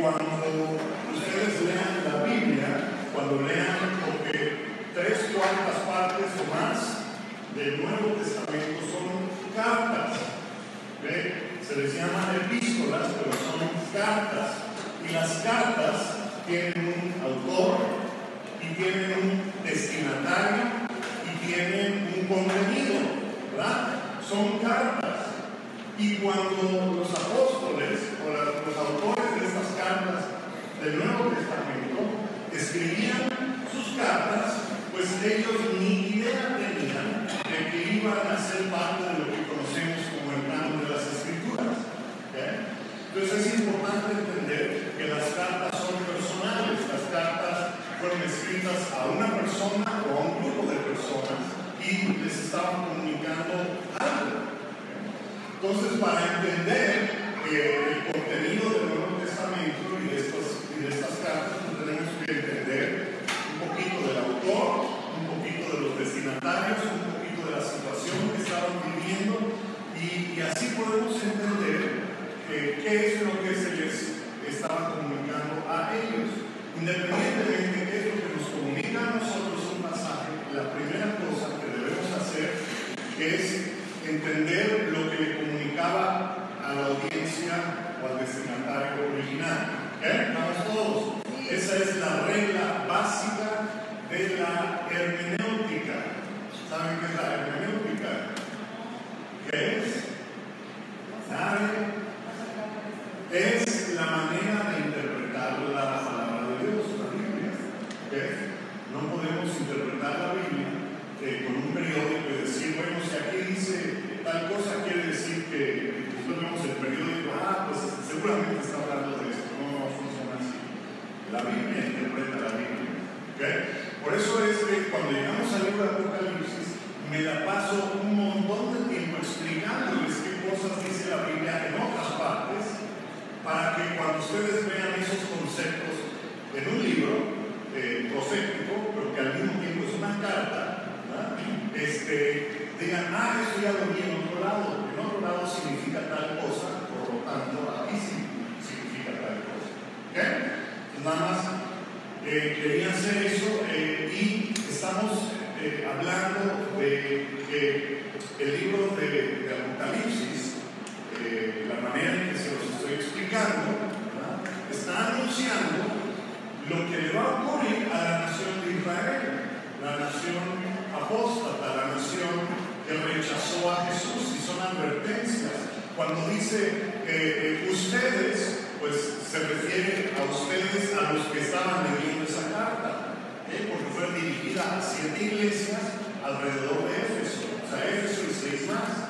cuando ustedes lean la Biblia, cuando lean, porque tres cuartas partes o más del Nuevo Testamento son cartas. ¿Ve? Se les llama epístolas, pero son cartas. Y las cartas tienen un autor y tienen un destinatario y tienen un contenido, ¿verdad? Son cartas. Y cuando los apóstoles o los autores cartas del Nuevo Testamento escribían sus cartas, pues ellos ni idea tenían de que iban a ser parte de lo que conocemos como el plano de las escrituras. Entonces es importante entender que las cartas son personales, las cartas fueron escritas a una persona o a un grupo de personas y les estaban comunicando algo. Entonces, para entender eh, el contenido Testamento y de, estos, y de estas cartas, pues tenemos que entender un poquito del autor, un poquito de los destinatarios, un poquito de la situación que estaban viviendo y, así podemos entender qué es lo que se les estaba comunicando a ellos. Independientemente de qué es lo que nos comunica a nosotros un pasaje, la primera cosa que debemos hacer es entender lo que le comunicaba a la audiencia o al destinatario original. ¿Eh? ¿Vamos todos? Esa es la regla básica de la hermenéutica. ¿Saben qué es la hermenéutica? ¿Qué es? ¿Nadie? es la manera de interpretar la palabra de Dios, la Biblia. No podemos interpretar la Biblia eh, con un periódico y decir, bueno, si aquí dice tal cosa, quiere decir que después vemos el periódico, ah, pues seguramente está hablando de esto. No, no funciona así. La Biblia interpreta la Biblia. Por eso es que cuando llegamos al libro de Apocalipsis, me la paso un montón de tiempo explicándoles qué cosas dice la Biblia en otras partes para que cuando ustedes vean esos conceptos en un libro eh, profético, pero que al mismo tiempo es una carta, este, digan, ah, esto ya lo vi en otro lado, en otro lado significa tal cosa, por lo tanto aquí sí significa tal cosa. ¿Okay? Nada más eh, quería hacer eso eh, y estamos hablando de que el libro de, de Apocalipsis la manera en que se los estoy explicando, está anunciando lo que le va a ocurrir a la nación de Israel, la nación apóstata, la nación que rechazó a Jesús, y son advertencias. Cuando dice eh, ustedes, pues se refiere a ustedes, a los que estaban leyendo esa carta, ¿eh? porque fue dirigida a siete iglesias alrededor de Éfeso, o sea, Éfeso y seis más.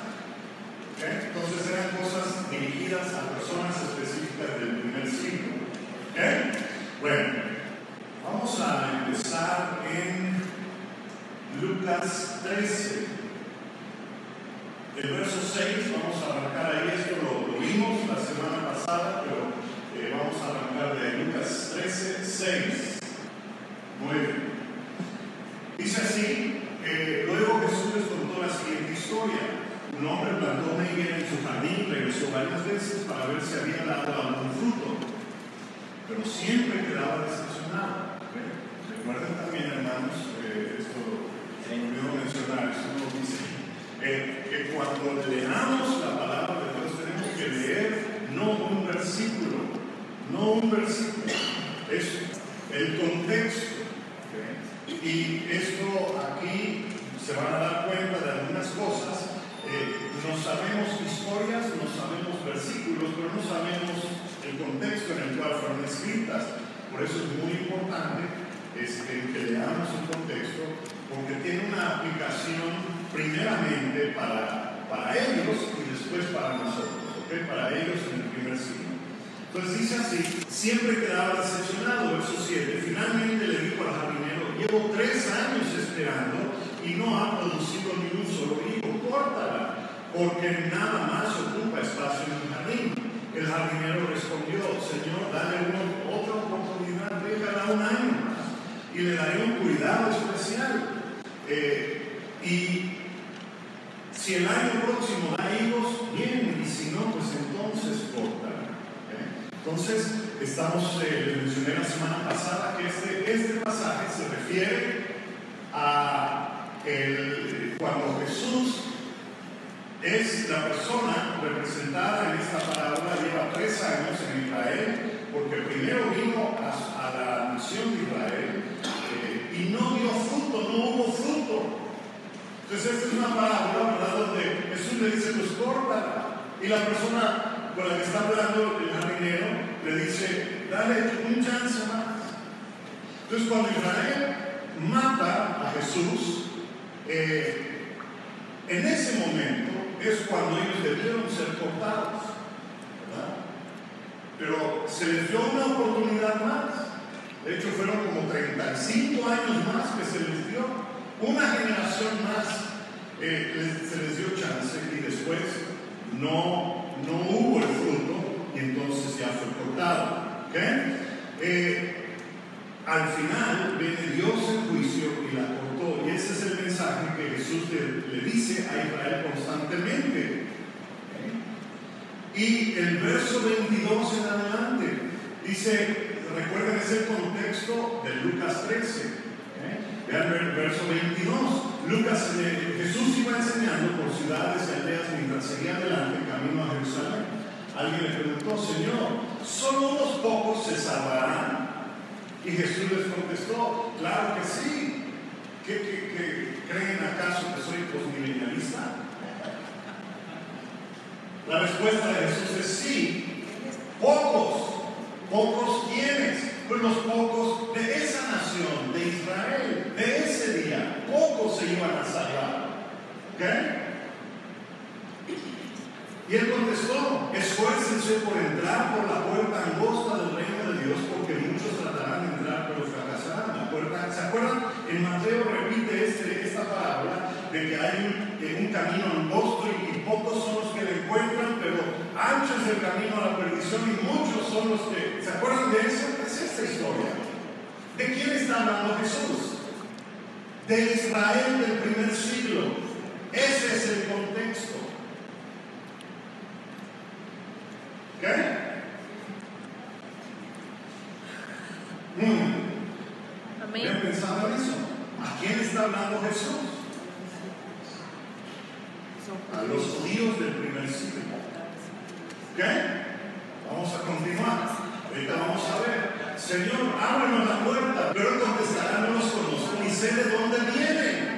Entonces eran cosas dirigidas a personas específicas del primer siglo. Bueno, vamos a empezar en Lucas 13. El verso 6, vamos a arrancar ahí, esto lo, vimos la semana pasada, pero eh, vamos a arrancar de Lucas 13, 6. Muy. Dice así, que luego Jesús les contó la siguiente historia. Un hombre plantó una en su jardín, regresó varias veces para ver si había dado algún fruto, siempre quedaba decepcionado. Recuerden también, hermanos, eh, esto se me olvidó mencionar, eso no dice, eh, que cuando leamos la palabra de Dios tenemos que leer no un versículo, no un versículo, es el contexto. Y esto aquí se van a dar cuenta de algunas cosas eh, no sabemos historias, no sabemos versículos, pero no sabemos el contexto en el cual fueron escritas. Por eso es muy importante este, que leamos el contexto, porque tiene una aplicación primeramente para, para ellos y después para nosotros, para ellos en el primer siglo. Entonces dice así, siempre quedaba decepcionado, verso 7, finalmente le dijo al jardinero, llevo tres años esperando y no ha producido ni un solo hijo, córtala, porque nada más ocupa espacio en el jardín. El jardinero respondió, Señor, dale una, otra oportunidad, déjala un año más y le daré un cuidado especial. Eh, y si el año próximo da hijos, bien, y si no, pues entonces córtala. ¿eh? Entonces, estamos, eh, les mencioné la semana pasada que este, este pasaje se refiere a cuando Jesús es la persona representada en esta palabra, lleva tres años en Israel, porque primero vino a, la nación de Israel eh, y no dio fruto, no hubo fruto. Entonces esta es una palabra, ¿verdad?, donde Jesús le dice, pues córtala. Y la persona con la que está hablando el jardinero le dice, dale un chance más. Entonces cuando Israel mata a Jesús, eh, en ese momento es cuando ellos debieron ser cortados. ¿verdad? Pero se les dio una oportunidad más. De hecho, fueron como 35 años más que se les dio. Una generación más eh, se les dio chance y después no, no hubo el fruto y entonces ya fue cortado. Eh, al final viene Dios en juicio y la cortó. Y ese es el mensaje que Jesús le, dice a Israel constantemente. Y el verso 22 en adelante dice, recuerden ese contexto de Lucas 13. Vean el verso 22. Lucas, eh, Jesús iba enseñando por ciudades y aldeas mientras seguía adelante camino a Jerusalén. Alguien le preguntó, Señor, ¿solo unos pocos se salvarán? Y Jesús les contestó, claro que sí. ¿Qué, creen acaso que soy postmilenialista? La respuesta de Jesús es sí. Pocos. ¿Pocos quiénes? Pues los pocos de esa nación, de Israel, de ese día. Pocos se iban a salvar. ¿Ok? Y él contestó, esfuércense por entrar por la puerta angosta del reino de Dios, porque muchos tratarán de entrar, pero fracasarán. La puerta, ¿Se acuerdan? En Mateo repite este, esta palabra de que hay un, un camino angosto y, pocos son los que le encuentran, pero ancho es el camino a la perdición y muchos son los que... ¿Se acuerdan de eso? Es esta historia. ¿De quién está hablando Jesús? De Israel del primer siglo. Ese es el contexto. ¿Qué? Mm. Amén. pensado en eso? ¿A quién está hablando Jesús? A los judíos del primer siglo. ¿Qué? Vamos a continuar. Ahorita vamos a ver. Señor, ábrenos la puerta. Pero contestarán, no los conozco ni sé de dónde vienen.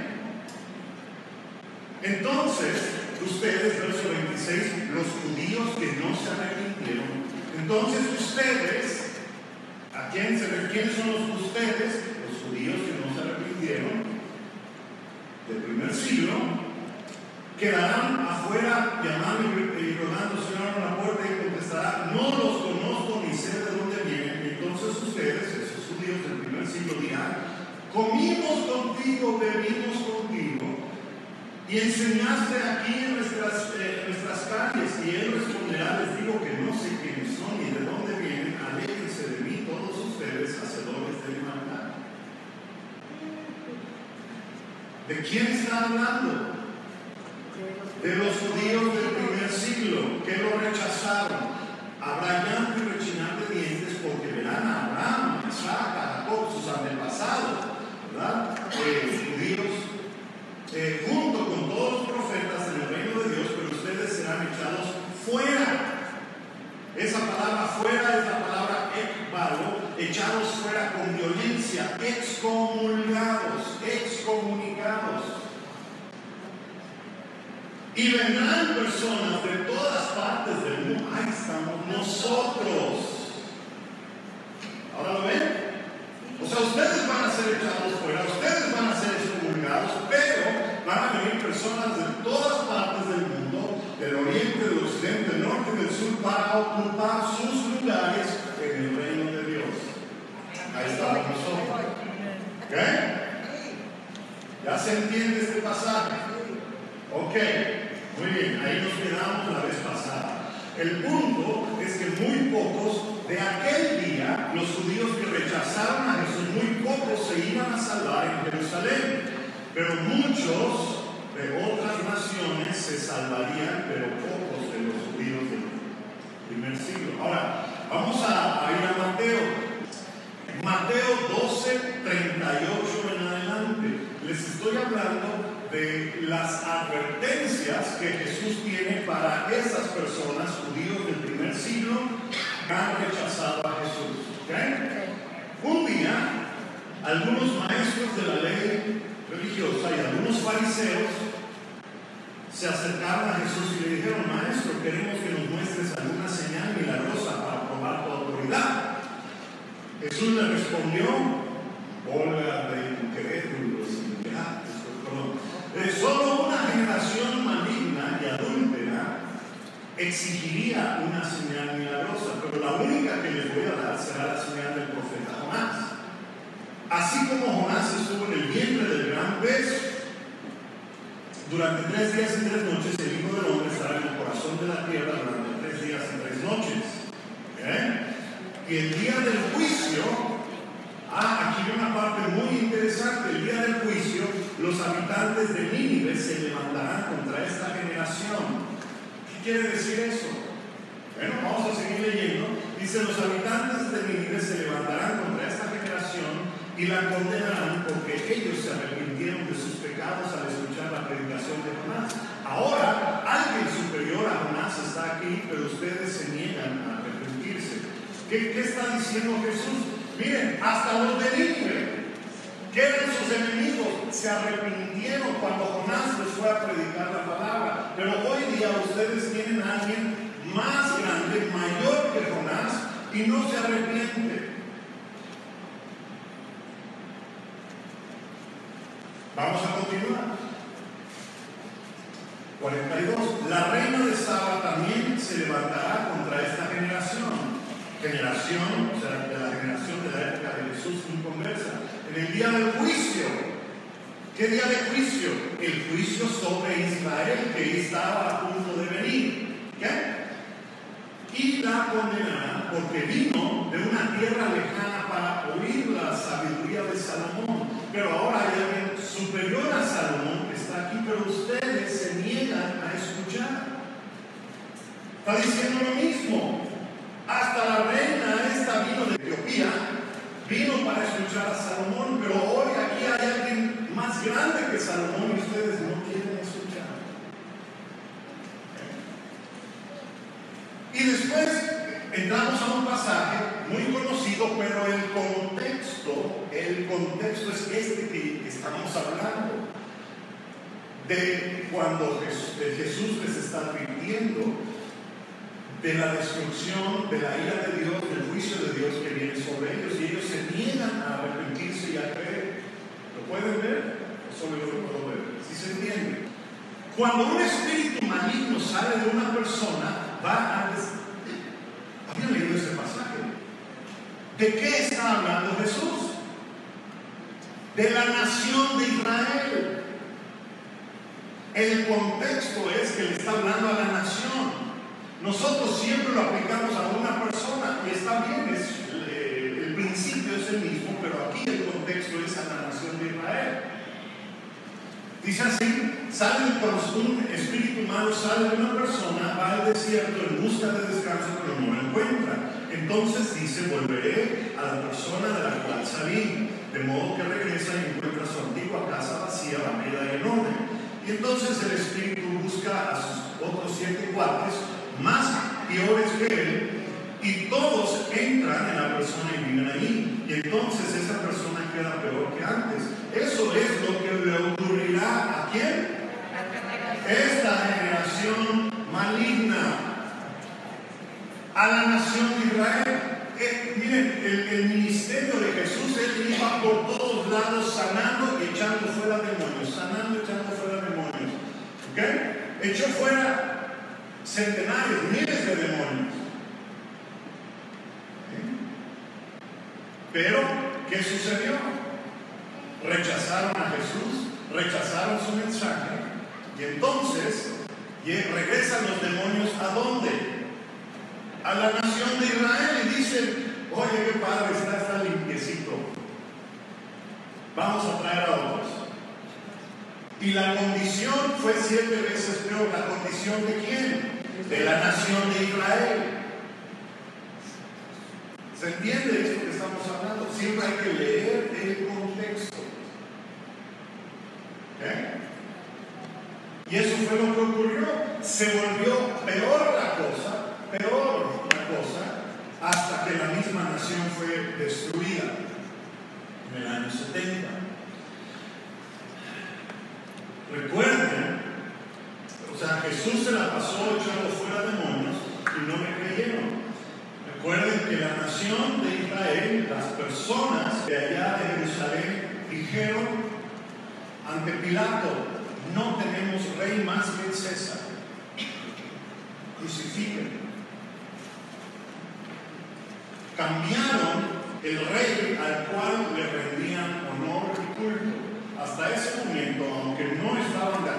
Entonces, ustedes, verso 26, los judíos que no se arrepintieron. Entonces ustedes, ¿a quién se ¿Quiénes son los ustedes? Los judíos que no se arrepintieron del primer siglo, quedarán afuera llamando y rodando, Señor, a la puerta y contestará, no los conozco ni sé de dónde vienen. Entonces ustedes, esos judíos del primer siglo, dirán, comimos contigo, bebimos contigo y enseñaste aquí en nuestras, eh, calles. Y él responderá, les digo que no sé quiénes son ni de dónde vienen, aléjense de mí todos ustedes, hacedores de maldad. ¿De quién está hablando? De los judíos del primer siglo, que lo rechazaron. Habrá llanto y rechinar de dientes porque verán a Abraham, a Isaac, a Jacob, sus antepasados, ¿verdad? Eh, judíos eh, junto con todos los profetas en el reino de Dios, pero ustedes serán echados fuera. Esa palabra fuera es la palabra ekbalo, echados fuera con violencia, excomulgados, excomunicados. Y vendrán personas de todas partes del mundo. Ahí estamos nosotros. ¿Ahora lo ven? O sea, ustedes van a ser echados fuera, ustedes van a ser excomulgados, pero van a venir personas de todas partes del mundo, del oriente, del occidente, del norte y del sur, para ocupar sus lugares en el reino de Dios. Ahí estamos nosotros. ¿Ok? ¿Ya se entiende este pasaje? Ok, muy bien, ahí nos quedamos la vez pasada. El punto es que muy pocos de aquel día, los judíos que rechazaron a Jesús, muy pocos se iban a salvar en Jerusalén, pero muchos de otras naciones se salvarían, pero pocos de los judíos del primer siglo. Ahora, vamos a, a ir a Mateo. Mateo 12, 38 en adelante. Les estoy hablando las advertencias que Jesús tiene para esas personas judíos del primer siglo que han rechazado a Jesús. Un día, algunos maestros de la ley religiosa y algunos fariseos se acercaron a Jesús y le dijeron, maestro, queremos que nos muestres alguna señal milagrosa para probar tu autoridad. Jesús le respondió, hola de incrédulos, de solo una generación maligna y adúltera exigiría una señal milagrosa, pero la única que les voy a dar será la señal del profeta Jonás. Así como Jonás estuvo en el vientre del gran pez, durante tres días y tres noches el Hijo del Hombre estará en el corazón de la tierra durante tres días y tres noches. Y el día del juicio, ah, aquí hay una parte muy interesante, el día del juicio, los habitantes de Nínive se levantarán contra esta generación. ¿Qué quiere decir eso? Bueno, vamos a seguir leyendo. Dice, los habitantes de Nínive se levantarán contra esta y la condenarán porque ellos se arrepintieron de sus pecados al escuchar la predicación de Jonás. Ahora, alguien superior a Jonás está aquí, pero ustedes se niegan a arrepentirse. ¿Qué, está diciendo Jesús? Miren, hasta los de Nínive, que eran sus enemigos, se arrepintieron cuando Jonás les fue a predicar la palabra. Pero hoy día ustedes tienen a alguien más grande, mayor que Jonás, y no se arrepiente. Vamos a continuar. 42. La reina de Saba también se levantará contra esta generación generación, o sea, la generación de la época de Jesús inconversa, en el día del juicio. ¿Qué día de juicio? El juicio sobre Israel que estaba a punto de venir. ¿Qué? Y la condenará porque vino de una tierra lejana para oír la sabiduría de Salomón. Pero ahora hay alguien superior a Salomón que está aquí, pero ustedes se niegan a escuchar. Está diciendo lo mismo. Hasta la reina esta vino de Etiopía, vino para escuchar a Salomón, pero hoy aquí hay alguien más grande que Salomón y ustedes no quieren escuchar. Y después entramos a un pasaje muy conocido, pero el contexto, el contexto es este que estamos hablando. De cuando Jesús les está advirtiendo de la destrucción, de la ira de Dios, del juicio de Dios que viene sobre ellos y ellos se niegan a arrepentirse y a creer. ¿Lo pueden ver? Eso lo puedo ver. Si se entiende. Cuando un espíritu maligno sale de una persona, va a... ¿Habían leído este pasaje? ¿De qué está hablando Jesús? De la nación de Israel. El contexto es que le está hablando a la nación. Nosotros siempre lo aplicamos a una persona y está bien, es, eh, el principio es el mismo, pero aquí el contexto es a la nación de Israel. Dice así, sale un espíritu malo, sale de una persona, va al desierto en busca de descanso, pero no lo encuentra. Entonces dice, volveré a la persona de la cual salí, de modo que regresa y encuentra su antigua casa vacía, vacía y en orden. Y entonces el espíritu busca a sus otros siete cuates, más peores que él, y todos entran en la persona y viven ahí. Y entonces esa persona queda peor que antes. Eso es lo que le ocurrirá a quién? Esta generación maligna. A la nación de Israel. Eh, miren, el, ministerio de Jesús, él iba por todos lados sanando y echando fuera demonios, sanando y echando fuera demonios. ¿Ok? Echó fuera centenarios, miles de demonios. Pero, ¿qué sucedió? Rechazaron a Jesús, rechazaron su mensaje, y entonces regresan los demonios a dónde? A la nación de Israel y dicen, oye, qué padre está, está limpiecito. Vamos a traer a otros. Y la condición fue siete veces peor. ¿La condición de quién? De la nación de Israel. ¿Se entiende esto que estamos hablando? Siempre hay que leer el contexto. ¿Eh? Y eso fue lo que ocurrió. Se volvió peor la cosa, peor la cosa, hasta que la misma nación fue destruida en el año 70. Recuerden, sea, Jesús se la pasó echando fuera demonios y no me creyeron. Recuerden que la nación de Israel, las personas de allá de Jerusalén, dijeron ante Pilato, no tenemos rey más que César. Crucifiquen. Cambiaron el rey al cual le rendían honor y culto. Hasta ese momento, aunque no estaban de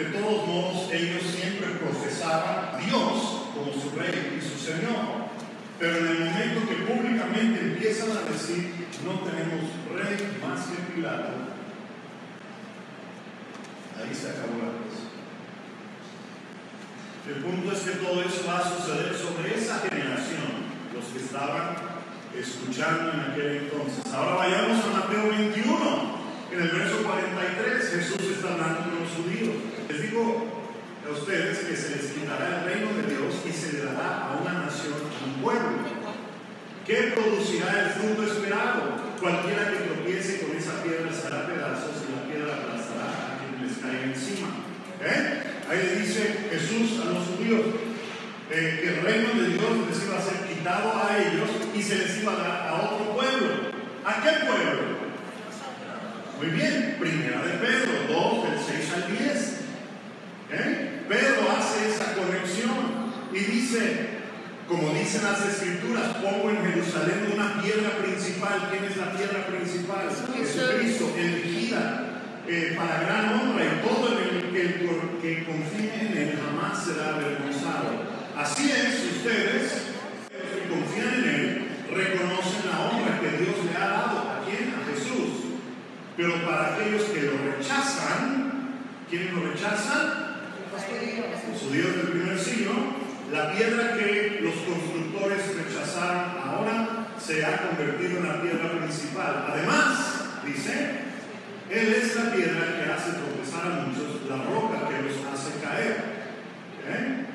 de todos modos ellos siempre profesaban a Dios como su rey y su señor. Pero en el momento que públicamente empiezan a decir, no tenemos rey más que Pilato, ahí se acabó la cosa. El punto es que todo eso va a suceder sobre esa generación, los que estaban escuchando en aquel entonces. Ahora vayamos a Mateo 21. En el verso 43 Jesús está hablando con los judíos. A ustedes que se les quitará el reino de Dios y se le dará a una nación, a un pueblo. ¿Qué producirá el fruto esperado? Cualquiera que tropiece con esa piedra será pedazos y la piedra aplastará a quien les caiga encima. ¿Eh? Ahí dice Jesús a los judíos eh, que el reino de Dios les iba a ser quitado a ellos y se les iba a dar a otro pueblo. ¿A qué pueblo? Muy bien, primera de Pedro 2, del 6 al 10. ¿Eh? Pedro hace esa conexión y dice, como dicen las escrituras, pongo en Jerusalén una piedra principal. ¿Quién es la piedra principal? Jesucristo, elegida eh, para gran honra y todo el que, que confíe en él jamás será avergonzado. Así es, ustedes, los que confían en él, reconocen la honra que Dios le ha dado. ¿A quién? A Jesús. Pero para aquellos que lo rechazan, ¿quiénes lo rechazan? Los judíos del primer siglo, la piedra que los constructores rechazaron ahora se ha convertido en la piedra principal. Además, dice, Él es la piedra que hace tropezar a muchos, la roca que los hace caer. ¿Eh?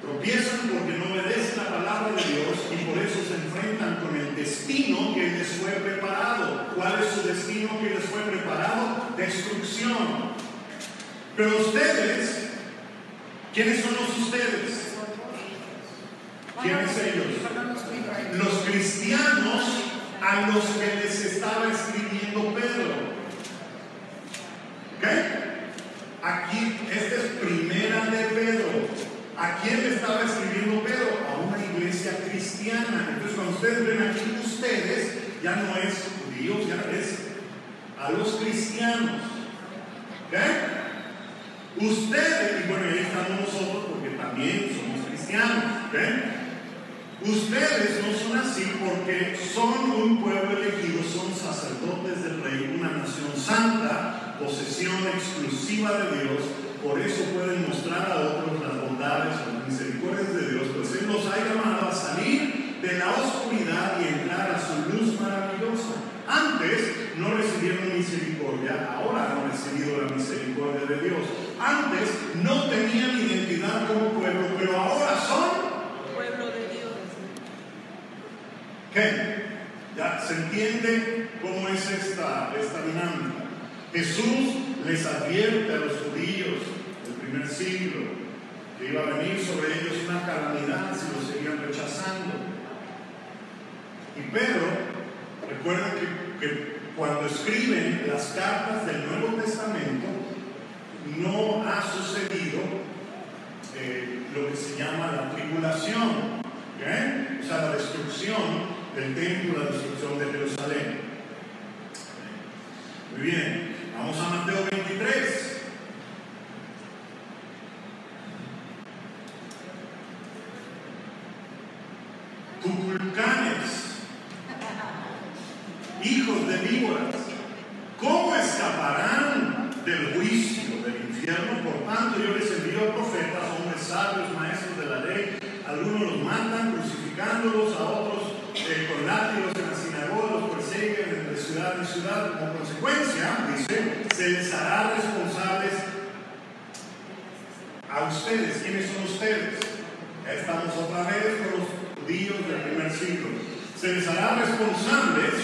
Tropiezan porque no obedecen la palabra de Dios y por eso se enfrentan con el destino que les fue preparado. ¿Cuál es su destino que les fue preparado? Destrucción. Pero ustedes, ¿quiénes son los ustedes? ¿Quiénes ellos? Los cristianos a los que les estaba escribiendo Pedro. ¿Ok? Aquí, esta es primera de Pedro. ¿A quién le estaba escribiendo Pedro? A una iglesia cristiana. Entonces, cuando ustedes ven aquí ustedes, ya no es judíos, ya es a los cristianos. ¿Ok? Ustedes, y bueno, ahí estamos nosotros porque también somos cristianos. ¿ok? Ustedes no son así porque son un pueblo elegido, son sacerdotes del rey, una nación santa, posesión exclusiva de Dios. Por eso pueden mostrar a otros las bondades o las misericordias de Dios, pues Él los ha llamado a salir de la oscuridad y entrar a su luz maravillosa. Antes no recibieron misericordia, ahora han recibido la misericordia de Dios. Antes no tenían identidad como pueblo, pero ahora son pueblo de Dios. ¿Qué? ¿Ya se entiende cómo es esta, esta dinámica? Jesús les advierte a los judíos del primer siglo que iba a venir sobre ellos una calamidad si los seguían rechazando. Y Pedro, recuerden que, que cuando escriben las cartas del Nuevo Testamento, no ha sucedido eh, lo que se llama la tribulación, ¿ok? o sea, la destrucción del templo, la destrucción de Jerusalén. Muy bien, vamos a Mateo 23. Cuculcanes, hijos de víboras, ¿cómo escaparán del juicio del infierno? Por tanto, yo les envío a profetas, hombres sabios, maestros de la ley. Algunos los matan crucificándolos, a otros eh, con látigos en la sinagoga, los persiguen de ciudad en ciudad. Como consecuencia, se les hará responsables a ustedes. ¿Quiénes son ustedes? Estamos otra vez con los judíos del primer siglo. Se les hará responsables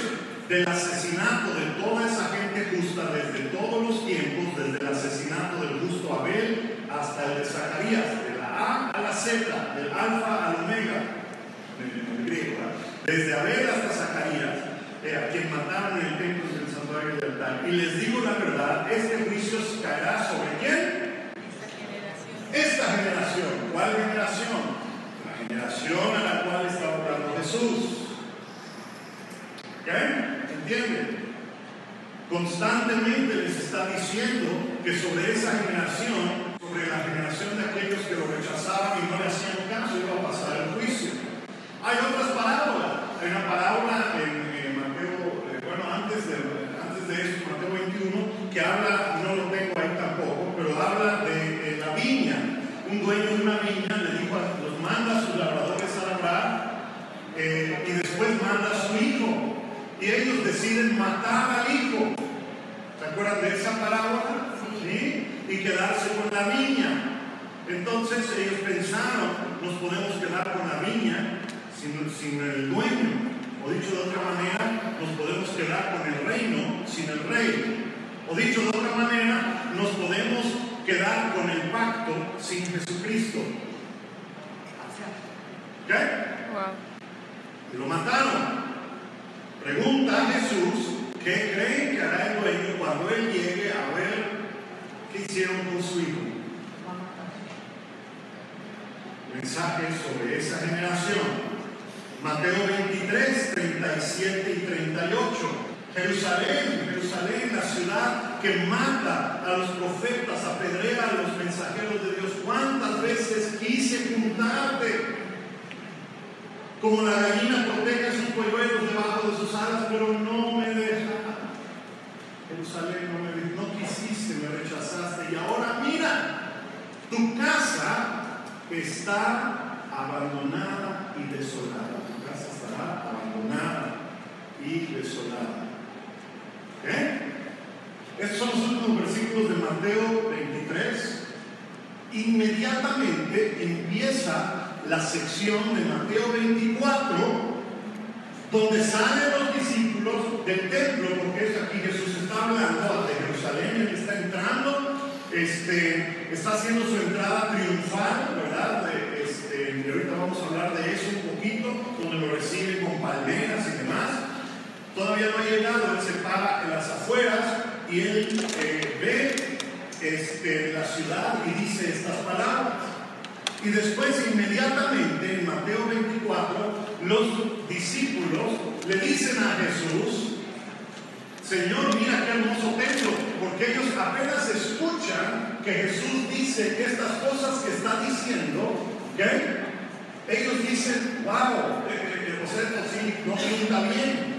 del asesinato de toda esa gente justa desde todos los tiempos, desde el asesinato del justo Abel hasta el de Zacarías, de la A a la Z, del alfa al omega, en griego, desde Abel hasta Zacarías, a quien mataron en el templo del Y les digo la verdad, este juicio caerá sobre quién? Esta generación. ¿Cuál generación? La generación a la cual está hablando Jesús. ¿Ok? ¿Entienden? Constantemente les está diciendo que sobre esa generación, sobre la generación de aquellos que lo rechazaban y no le hacían caso, iba a pasar el juicio. Hay otras parábolas. Hay una parábola en, Mateo, eh, bueno, antes de, de eso, Mateo 21, que habla, no lo tengo ahí tampoco, pero habla de, la viña. Un dueño de una viña le dijo, los manda a sus labradores a labrar eh, y después manda a su hijo. Y ellos deciden matar al hijo. ¿Se acuerdan de esa parábola? Sí. Y quedarse con la viña. Entonces ellos pensaron, nos podemos quedar con la viña sin, el dueño. O dicho de otra manera, nos podemos quedar con el reino sin el rey. O dicho de otra manera, nos podemos quedar con el pacto sin Jesucristo. ¿Ok? Y lo mataron. Pregunta a Jesús, ¿qué creen que hará el dueño cuando él llegue a ver qué hicieron con su hijo? Mensaje sobre esa generación. Mateo 23, 37 y 38. Jerusalén, Jerusalén, la ciudad que mata a los profetas, apedrea a los mensajeros de Dios. ¿Cuántas veces quise juntarte? Como la gallina protege sus polluelos debajo de sus alas, pero no me deja. Jerusalén, no, me, no quisiste, me rechazaste. Y ahora mira, tu casa está abandonada y desolada abandonada y desolada. ¿Eh? Estos son los últimos versículos de Mateo 23. Inmediatamente empieza la sección de Mateo 24, donde salen los discípulos del templo, porque es aquí Jesús está hablando de Jerusalén, él está entrando, este, está haciendo su entrada triunfal, ¿verdad? Este, y ahorita vamos a hablar de eso un poquito, donde lo recibe con palmeras y demás. Todavía no ha llegado, él se para en las afueras y él eh, ve este, la ciudad y dice estas palabras. Y después inmediatamente en Mateo 24 los discípulos le dicen a Jesús, Señor, mira qué hermoso templo, porque ellos apenas escuchan que Jesús dice estas cosas que está diciendo, ellos dicen, wow, eh, eh, eh, o sea, esto sí, no pinta bien.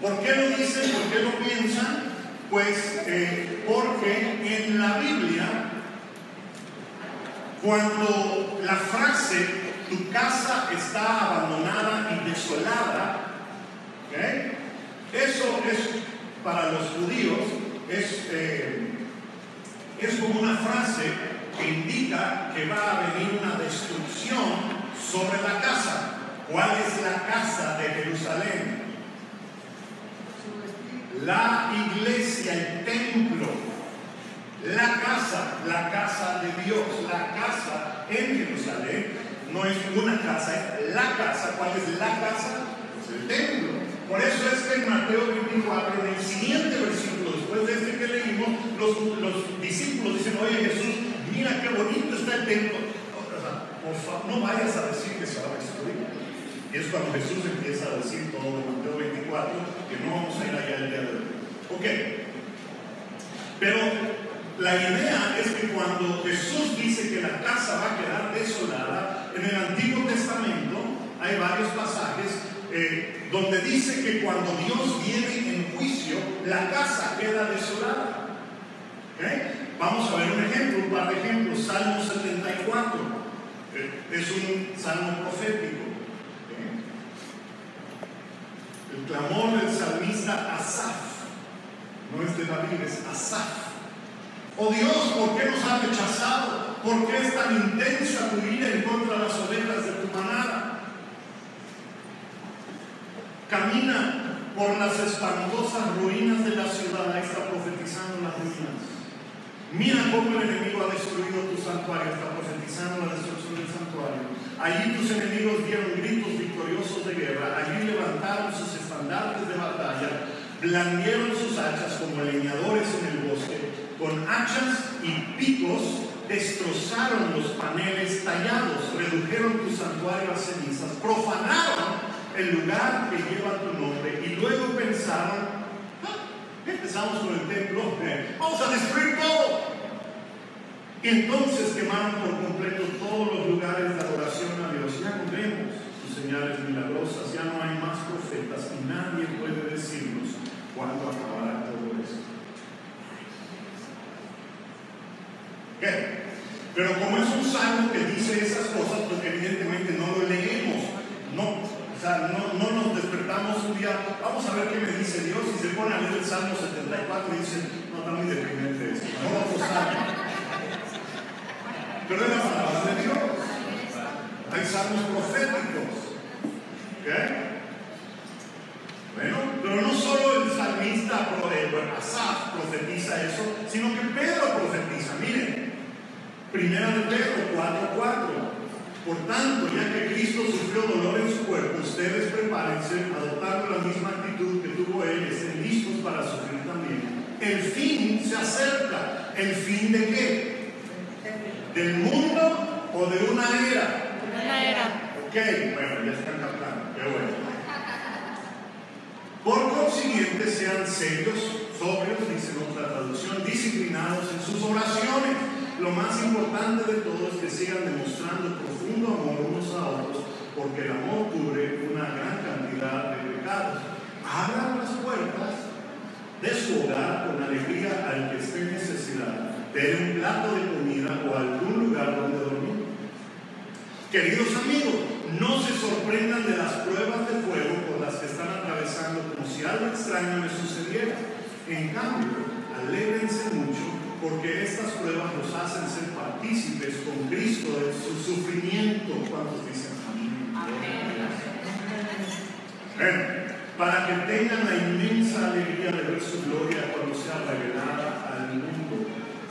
¿Por qué lo dicen? ¿Por qué lo piensan? Pues porque en la Biblia, cuando la frase tu casa está abandonada y desolada, eso es para los judíos, es, es como una frase que indica que va a venir una destrucción sobre la casa. ¿Cuál es la casa de Jerusalén? La iglesia, el templo, la casa, la casa de Dios, la casa en Jerusalén. No es una casa, es la casa. ¿Cuál es la casa? Es el templo. Por eso es que en Mateo 24, en el siguiente versículo, después de este que leímos, los, los discípulos dicen, oye Jesús, mira qué bonito está el templo. por favor, no vayas a decir que se va a destruir. Y es cuando Jesús empieza a decir todo en Mateo 24 que no vamos a ir allá el día de hoy. Ok. Pero la idea es que cuando Jesús dice que la casa va a quedar desolada, en el Antiguo Testamento hay varios pasajes eh, donde dice que cuando Dios viene en juicio, la casa queda desolada. Vamos a ver un ejemplo, un par de ejemplos. Salmo 74 eh, es un salmo profético. El clamor del salmista Asaf, no es de David, es Asaf. Oh Dios, ¿por qué nos has rechazado? ¿Por qué es tan intensa tu ira en contra de las ovejas de tu manada? Camina por las espantosas ruinas de la ciudad, ahí está profetizando las ruinas. Mira cómo el enemigo ha destruido tu santuario, está profetizando la destrucción del santuario. Allí tus enemigos dieron gritos victoriosos de guerra, allí levantaron sus de batalla, blandieron sus hachas como leñadores en el bosque, con hachas y picos destrozaron los paneles tallados, redujeron tu santuario a cenizas, profanaron el lugar que lleva tu nombre y luego pensaron Empezamos con el templo, vamos a destruir todo. Y entonces quemaron por completo todos los lugares de adoración a Dios. Ya sus señales milagrosas, ya no hay más profetas y nadie puede decirnos cuándo acabará todo esto. ¿Qué? Pero como es un salmo que dice esas cosas, pues evidentemente no lo leemos. No, o sea, no, no, nos despertamos un día, vamos a ver qué me dice Dios, y se pone a leer el Salmo 74 y dice, no, está muy deprimente esto, no vamos a Pero es la palabra de Dios. Hay salmos proféticos. ¿Ok? Bueno, pero no solo el salmista, Asaf profetiza eso, sino que Pedro profetiza. Miren, primera de Pedro 4.4. Por tanto, ya que Cristo sufrió dolor en su cuerpo, ustedes prepárense, adoptando la misma actitud que tuvo Él, estén listos para sufrir también. El fin se acerca. ¿El fin de qué? ¿Del mundo o de una era? Una era. Ok, bueno, ya están captando. Bueno. Por consiguiente, sean serios, sobrios, dice otra traducción, disciplinados en sus oraciones lo más importante de todo es que sigan demostrando profundo amor unos a otros, porque el amor cubre una gran cantidad de pecados. Abran las puertas de su hogar con alegría al que esté en necesidad, de un plato de comida o algún lugar donde dormir. Queridos amigos, no se sorprendan de las pruebas de fuego por las que están atravesando como si algo extraño les sucediera. En cambio, alégrense mucho porque estas pruebas nos hacen ser partícipes con Cristo de su sufrimiento. ¿Cuántos dicen amén? para que tengan la inmensa alegría de ver su gloria cuando sea revelada al mundo.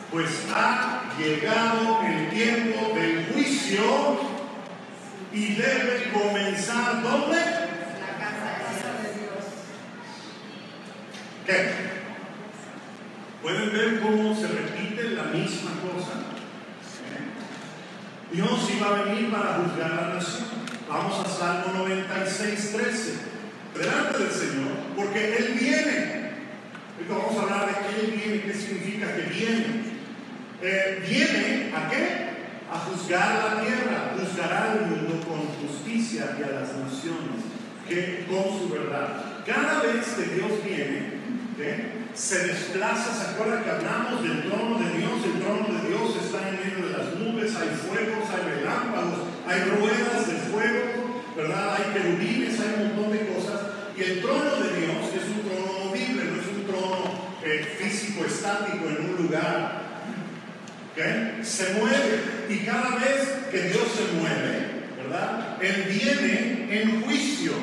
Pues ha llegado el tiempo del juicio y debe comenzar ¿dónde? La casa de Dios. ¿Qué? Pueden ver cómo se repite la misma cosa. Dios iba a venir para juzgar a la nación. Vamos a Salmo 96, 13. Delante del Señor, porque Él viene. vamos a hablar de que Él viene, qué significa que viene. Eh, viene a qué? A juzgar la tierra, juzgará al mundo con justicia y a las naciones que, con su verdad. Cada vez que Dios viene, se desplaza, ¿se acuerdan que hablamos del trono de Dios? El trono de Dios está en medio de las nubes, hay fuegos, hay relámpagos, hay ruedas de fuego, ¿verdad? Hay querubines, hay un montón de cosas. Y el trono de Dios es un trono movible, no es un trono eh, físico, estático en un lugar. Se mueve. Y cada vez que Dios se mueve, ¿verdad? Él viene en juicio.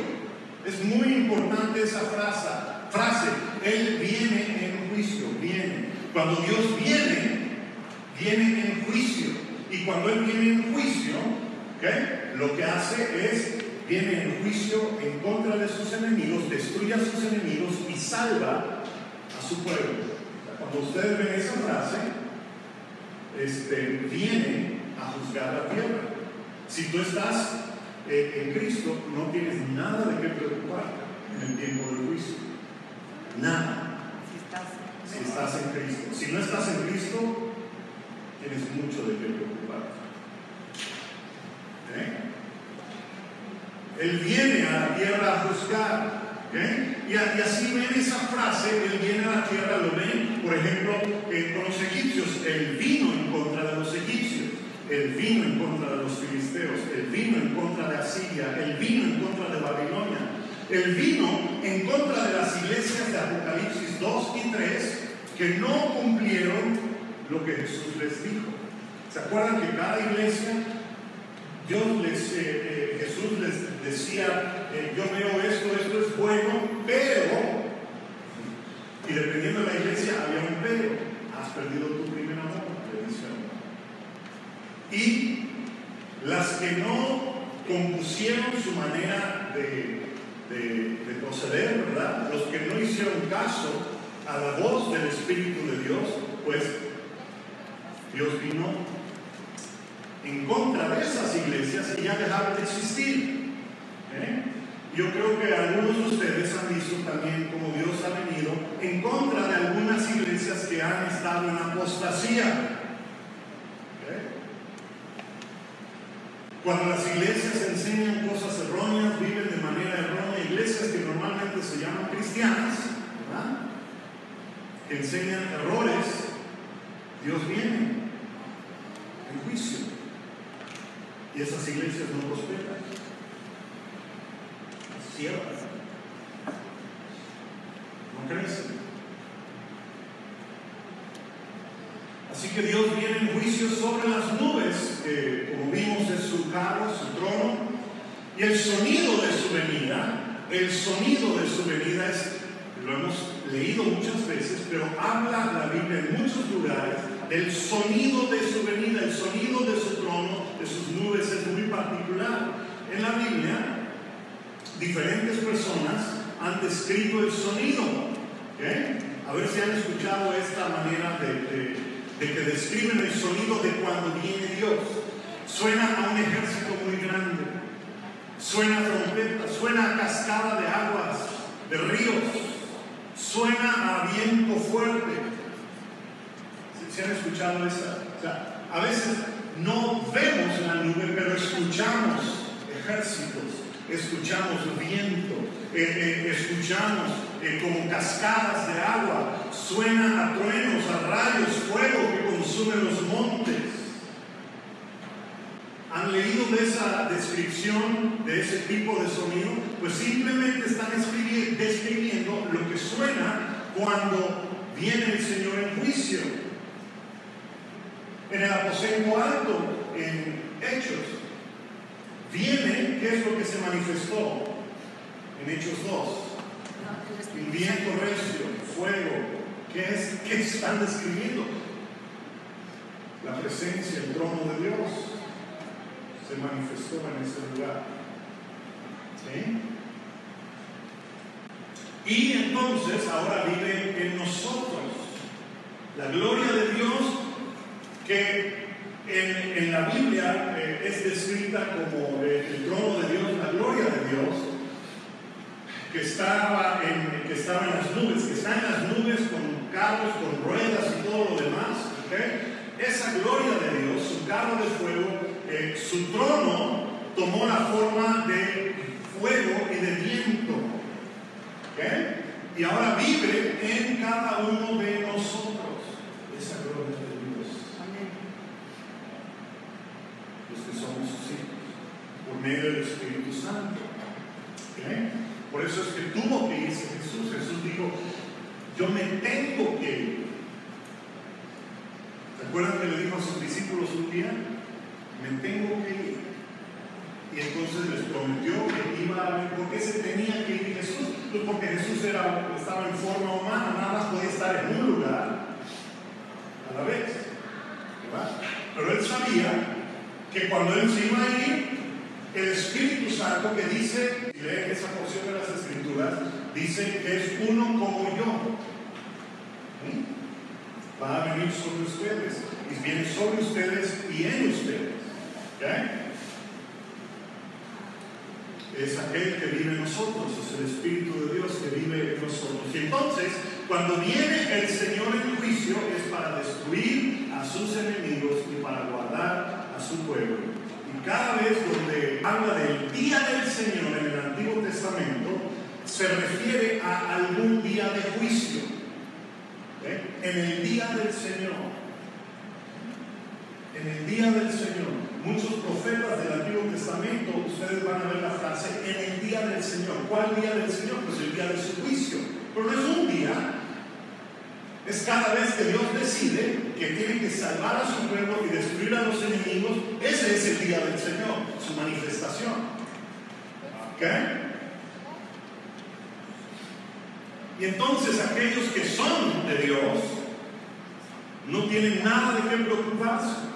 Es muy importante esa frase. frase él viene en juicio, viene. Cuando Dios viene, viene en juicio. Y cuando Él viene en juicio, lo que hace es, viene en juicio en contra de sus enemigos, destruye a sus enemigos y salva a su pueblo. Cuando ustedes ven esa frase, este, viene a juzgar la tierra. Si tú estás eh, en Cristo, no tienes nada de qué preocuparte en el tiempo del juicio. Nada. Si estás en Cristo. Si no estás en Cristo, tienes mucho de qué preocuparte. ¿Eh? Él viene a la tierra a juzgar. Y, así ven esa frase, Él viene a la tierra, lo ven, por ejemplo, eh, con los egipcios, Él vino en contra de los egipcios, Él vino en contra de los filisteos, Él vino en contra de Asiria, Él vino en contra de Babilonia, él vino en contra de las iglesias de Apocalipsis 2 y 3 que no cumplieron lo que Jesús les dijo. ¿Se acuerdan que cada iglesia, Dios les, eh, Jesús les decía, eh, yo veo esto, esto es bueno, pero, y dependiendo de la iglesia había un pero, has perdido tu primer amor, Y las que no compusieron su manera de, de proceder, ¿verdad? Los que no hicieron caso a la voz del Espíritu de Dios, pues Dios vino en contra de esas iglesias y ya dejaron de existir. ¿eh? Yo creo que algunos de ustedes han visto también cómo Dios ha venido en contra de algunas iglesias que han estado en apostasía. ¿eh? Cuando las iglesias enseñan cosas erróneas, viven de manera errónea, iglesias que normalmente se llaman cristianas, que enseñan errores, Dios viene en juicio. Y esas iglesias no prosperan. Cierran. No crecen. Así que Dios viene en juicio sobre las nubes, como vimos es su carro, su trono, y el sonido de su venida, el sonido de su venida es, lo hemos leído muchas veces, pero habla la Biblia en muchos lugares del sonido de su venida, el sonido de su trono, de sus nubes es muy particular. En la Biblia, diferentes personas han descrito el sonido. A ver si han escuchado esta manera de, que describen el sonido de cuando viene Dios. Suena a un ejército muy grande, suena a trompeta, suena a cascada de aguas, de ríos, suena a viento fuerte. ¿Se, han escuchado esa? a veces no vemos la nube, pero escuchamos ejércitos, escuchamos viento, eh, eh, escuchamos eh, como cascadas de agua, suena a truenos, a rayos, fuego que consumen los montes. ¿Han leído de esa descripción, de ese tipo de sonido? Pues simplemente están describiendo lo que suena cuando viene el Señor en juicio. En el aposento alto, en Hechos, viene, ¿qué es lo que se manifestó? En Hechos 2. El viento recio, fuego. ¿Qué, es, ¿Qué están describiendo? La presencia, el trono de Dios se manifestó en ese lugar. ¿Sí? Y entonces ahora vive en nosotros la gloria de Dios que en, la Biblia eh, es descrita como eh, el trono de Dios, la gloria de Dios, que estaba, en, que estaba en las nubes, que está en las nubes con carros, con ruedas y todo lo demás. Esa gloria de Dios, su carro de fuego, eh, su trono tomó la forma de fuego y de viento. Y ahora vive en cada uno de nosotros esa gloria de Dios. Los que somos sus hijos, por medio del Espíritu Santo. Por eso es que tuvo que irse Jesús. Jesús dijo, yo me tengo que ir. ¿Se acuerdan que le dijo a sus discípulos un día? me tengo que ir. Y entonces les prometió que iba a ver por qué se tenía que ir Jesús. Pues porque Jesús era, estaba en forma humana, nada más podía estar en un lugar a la vez. Pero él sabía que cuando él se iba a ir, el Espíritu Santo que dice, y leen esa porción de las Escrituras, dice que es uno como yo. Va a venir sobre ustedes, y viene sobre ustedes y en ustedes. Es aquel que vive en nosotros, es el Espíritu de Dios que vive en nosotros. Y entonces, cuando viene el Señor en juicio, es para destruir a sus enemigos y para guardar a su pueblo. Y cada vez donde habla del día del Señor en el Antiguo Testamento, se refiere a algún día de juicio. En el día del Señor. En el día del Señor muchos profetas del Antiguo Testamento, ustedes van a ver la frase, en el día del Señor. ¿Cuál día del Señor? Pues el día de su juicio. Pero no es un día, es cada vez que Dios decide que tiene que salvar a su pueblo y destruir a los enemigos, ese es el día del Señor, su manifestación. ¿Ok? Y entonces aquellos que son de Dios no tienen nada de qué preocuparse.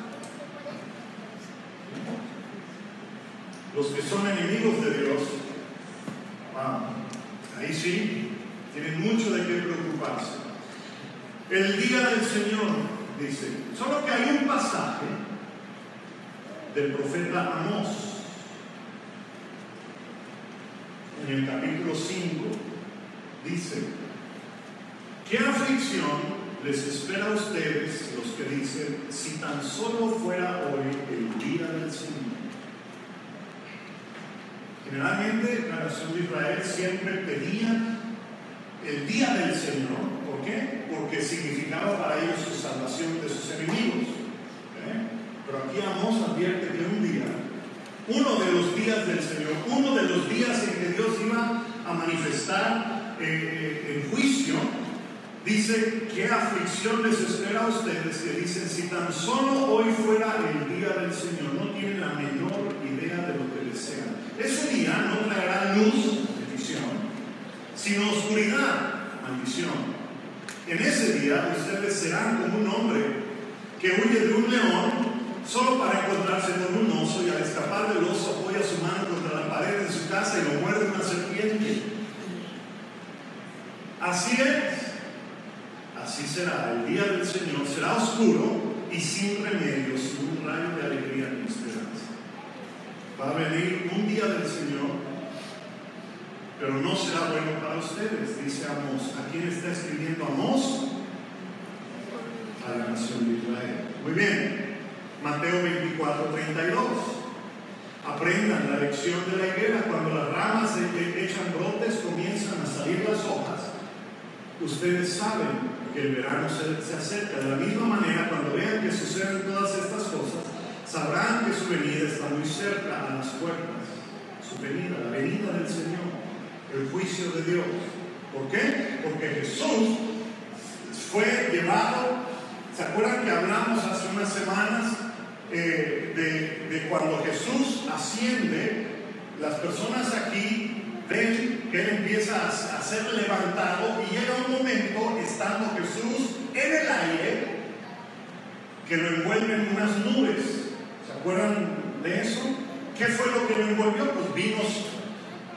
Los que son enemigos de Dios, ahí sí, tienen mucho de qué preocuparse. El día del Señor, dice, solo que hay un pasaje del profeta Amós, en el capítulo 5, dice, ¿qué aflicción les espera a ustedes los que dicen, si tan solo fuera hoy el día del Señor? Generalmente la nación de Israel siempre pedía el día del Señor. ¿Por qué? Porque significaba para ellos su salvación de sus enemigos. ¿eh? Pero aquí Amos advierte que un día, uno de los días del Señor, uno de los días en que Dios iba a manifestar eh, eh, en juicio, dice, ¿qué aflicción les espera a ustedes que dicen, si tan solo hoy fuera el día del Señor, no tienen la menor idea de lo que desean? Ese día no traerá luz, bendición, sino oscuridad, maldición. En ese día ustedes serán como un hombre que huye de un león solo para encontrarse con un oso y al escapar del oso apoya su mano contra la pared de su casa y lo muerde una serpiente. Así es. Así será. El día del Señor será oscuro y sin remedio, sin un rayo de alegría ni esperanza. Va a venir un día del Señor pero no será bueno para ustedes, dice Amos. ¿A quién está escribiendo Amos? A la nación de Israel. Muy bien, Mateo 24, 32. Aprendan la lección de la higuera. Cuando las ramas echan brotes, comienzan a salir las hojas. Ustedes saben que el verano se, se acerca. De la misma manera, cuando vean que suceden todas estas cosas, sabrán que su venida está muy cerca a las puertas. Su venida, la venida del Señor el juicio de Dios. ¿Por qué? Porque Jesús fue llevado, ¿se acuerdan que hablamos hace unas semanas eh, de, cuando Jesús asciende? Las personas aquí ven que Él empieza a, ser levantado y llega un momento, estando Jesús en el aire, que lo envuelven unas nubes. ¿Se acuerdan de eso? ¿Qué fue lo que lo envolvió? Pues vino,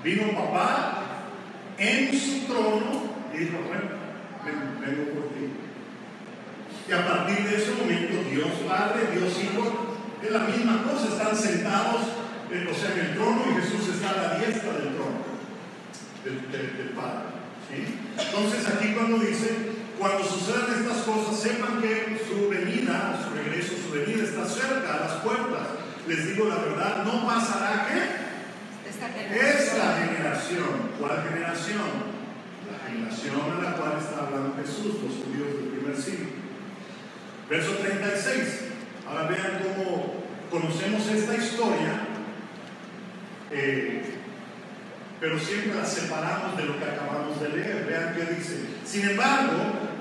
vino papá en su trono y dijo, bueno, vengo por ti. Y a partir de ese momento, Dios Padre, Dios Hijo, es la misma cosa, están sentados, eh, o sea, en el trono y Jesús está a la diestra del trono, del, Padre. Entonces aquí cuando dice, cuando sucedan estas cosas, sepan que su venida, su regreso, su venida está cerca, a las puertas. Les digo la verdad, no pasará que es la generación. ¿Cuál generación? La generación a la cual está hablando Jesús, los judíos del primer siglo. Verso 36. Ahora vean cómo conocemos esta historia, eh, pero siempre la separamos de lo que acabamos de leer. Vean qué dice. Sin embargo,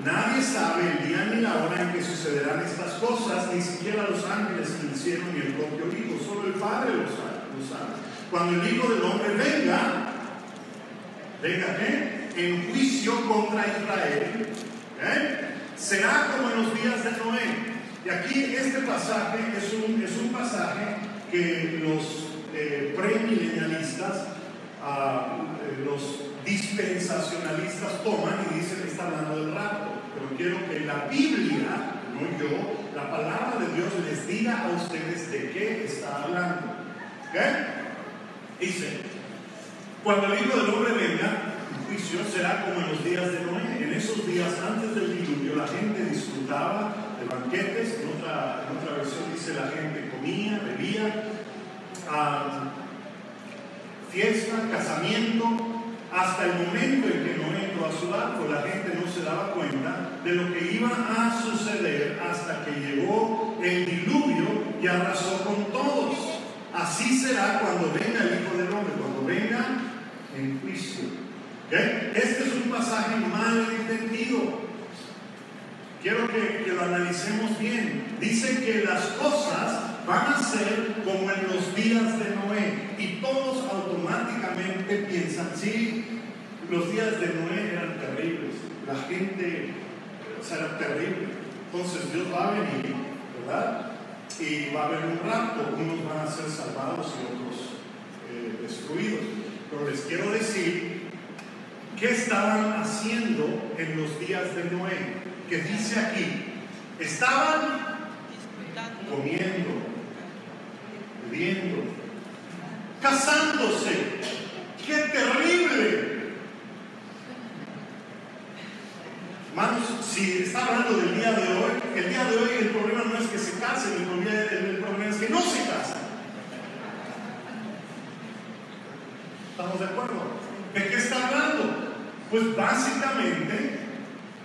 nadie sabe el día ni la hora en que sucederán estas cosas, ni siquiera los ángeles que hicieron ni el propio Hijo, solo el Padre lo sabe. Cuando el Hijo del Hombre venga, venga ¿eh? en juicio contra Israel, ¿eh? será como en los días de Noé. Y aquí este pasaje es un, es un pasaje que los eh, premilenialistas, ah, eh, los dispensacionalistas toman y dicen que está hablando del rapto. Pero quiero que la Biblia, no yo, la palabra de Dios les diga a ustedes de qué está hablando. ¿Okay? Dice, cuando el Hijo del Hombre venga, juicio será como en los días de Noé. En esos días antes del diluvio la gente disfrutaba de banquetes, en otra, en otra versión dice la gente comía, bebía, fiesta, casamiento, hasta el momento en que Noé entró a su barco, la gente no se daba cuenta de lo que iba a suceder hasta que llegó el diluvio y arrasó con todos. Así será cuando venga el Hijo del Hombre, cuando venga en juicio. Este es un pasaje mal entendido. quiero que, lo analicemos bien. Dice que las cosas van a ser como en los días de Noé y todos automáticamente piensan, sí, los días de Noé eran terribles, la gente o sea, era terrible. Entonces Dios va a venir, ¿verdad? Y va a haber un rapto, unos van a ser salvados y otros eh, destruidos. Pero les quiero decir, ¿qué estaban haciendo en los días de Noé? Que dice aquí, estaban comiendo, bebiendo, casándose. ¡Qué terrible! Hermanos, si está hablando del día de hoy, el día de hoy el problema no es que se casen, el problema, es que no se casan. ¿Estamos de acuerdo? ¿De qué está hablando? Pues básicamente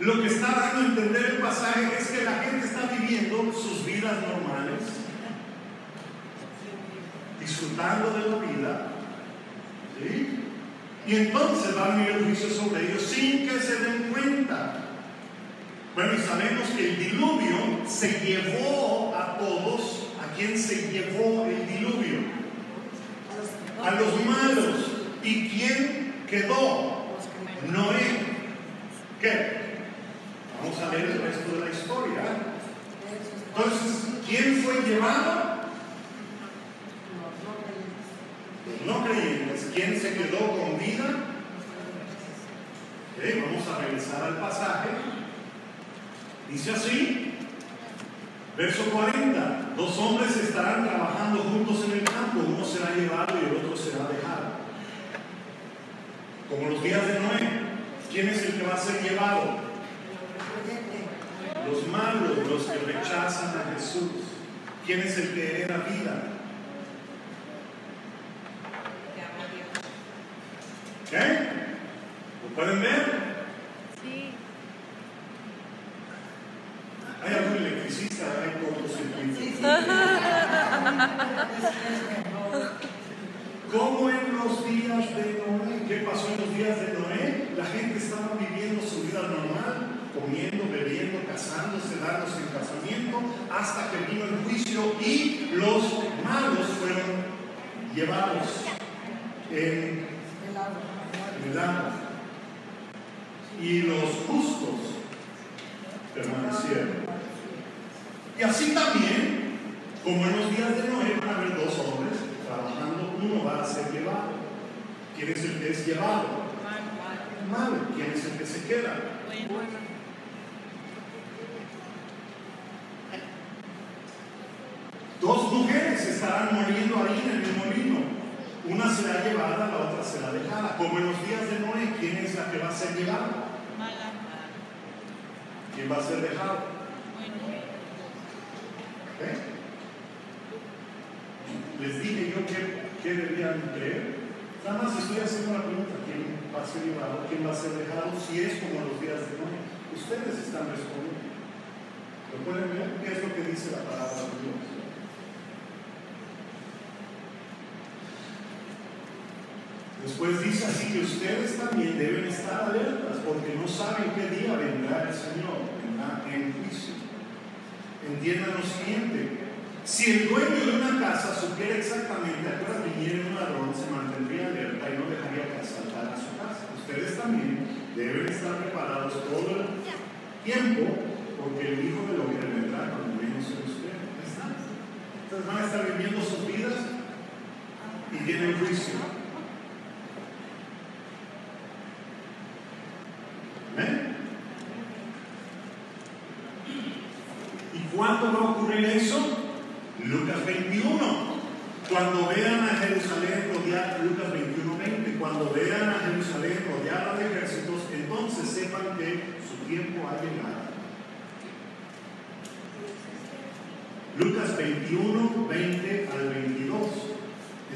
lo que está dando a entender el pasaje es que la gente está viviendo sus vidas normales, disfrutando de la vida. Y entonces va a venir el juicio sobre ellos sin que se den cuenta. Bueno, y sabemos que el diluvio se llevó a todos. ¿A quién se llevó el diluvio? A los malos. ¿Y quién quedó? Noé. ¿Qué? Vamos a ver el resto de la historia. Entonces, ¿quién fue llevado? Los no creyentes. ¿Quién se quedó con vida? Ok, vamos a regresar al pasaje. Dice así, verso 40, dos hombres estarán trabajando juntos en el campo, uno será llevado y el otro será dejado. Como los días de Noé, ¿quién es el que va a ser llevado? Los malos, los que rechazan a Jesús. ¿Quién es el que hereda vida? ¿Qué? ¿Lo pueden ver? Sí. Hay algún electricista, hay cortocircuito. Como en los días de Noé. ¿Qué pasó en los días de Noé? La gente estaba viviendo su vida normal, comiendo, bebiendo, casándose, dándose en casamiento, hasta que vino el juicio y los malos fueron llevados en el agua. Y los justos permanecieron. Y así también, como en los días de Noé, van a haber dos hombres trabajando, uno va a ser llevado. ¿Quién es el que es llevado? Malo. ¿Quién es el que se queda? Dos mujeres estarán muriendo ahí en el molino. Una será llevada, la otra será dejada. Como en los días de Noé, ¿quién es la que va a ser llevada? ¿Quién va a ser dejado? Les dije yo que, que debían creer. Nada más estoy haciendo la pregunta, ¿quién va a ser llevado? ¿Quién va a ser dejado? Si es como los días de Noé. Ustedes están respondiendo. ¿Lo pueden ver? ¿Qué es lo que dice la palabra de Dios? Después dice así que ustedes también deben estar alertas porque no saben qué día vendrá el Señor, en juicio. Entiendan lo siguiente, si el dueño de una casa supiera exactamente a qué hora viniera un ladrón, se mantendría alerta y no dejaría que asaltara su casa. Ustedes también deben estar preparados todo el tiempo porque el Hijo del Hombre vendrá cuando menos. Ahí está. Ustedes van a estar viviendo sus vidas y tienen juicio. ¿Amén? ¿Y cuándo va a ocurrir eso? Lucas 21. Cuando vean a Jerusalén rodeada, Lucas 21, 20, cuando vean a Jerusalén rodeada de ejércitos, entonces sepan que su tiempo ha llegado. Lucas 21, 20 al 22.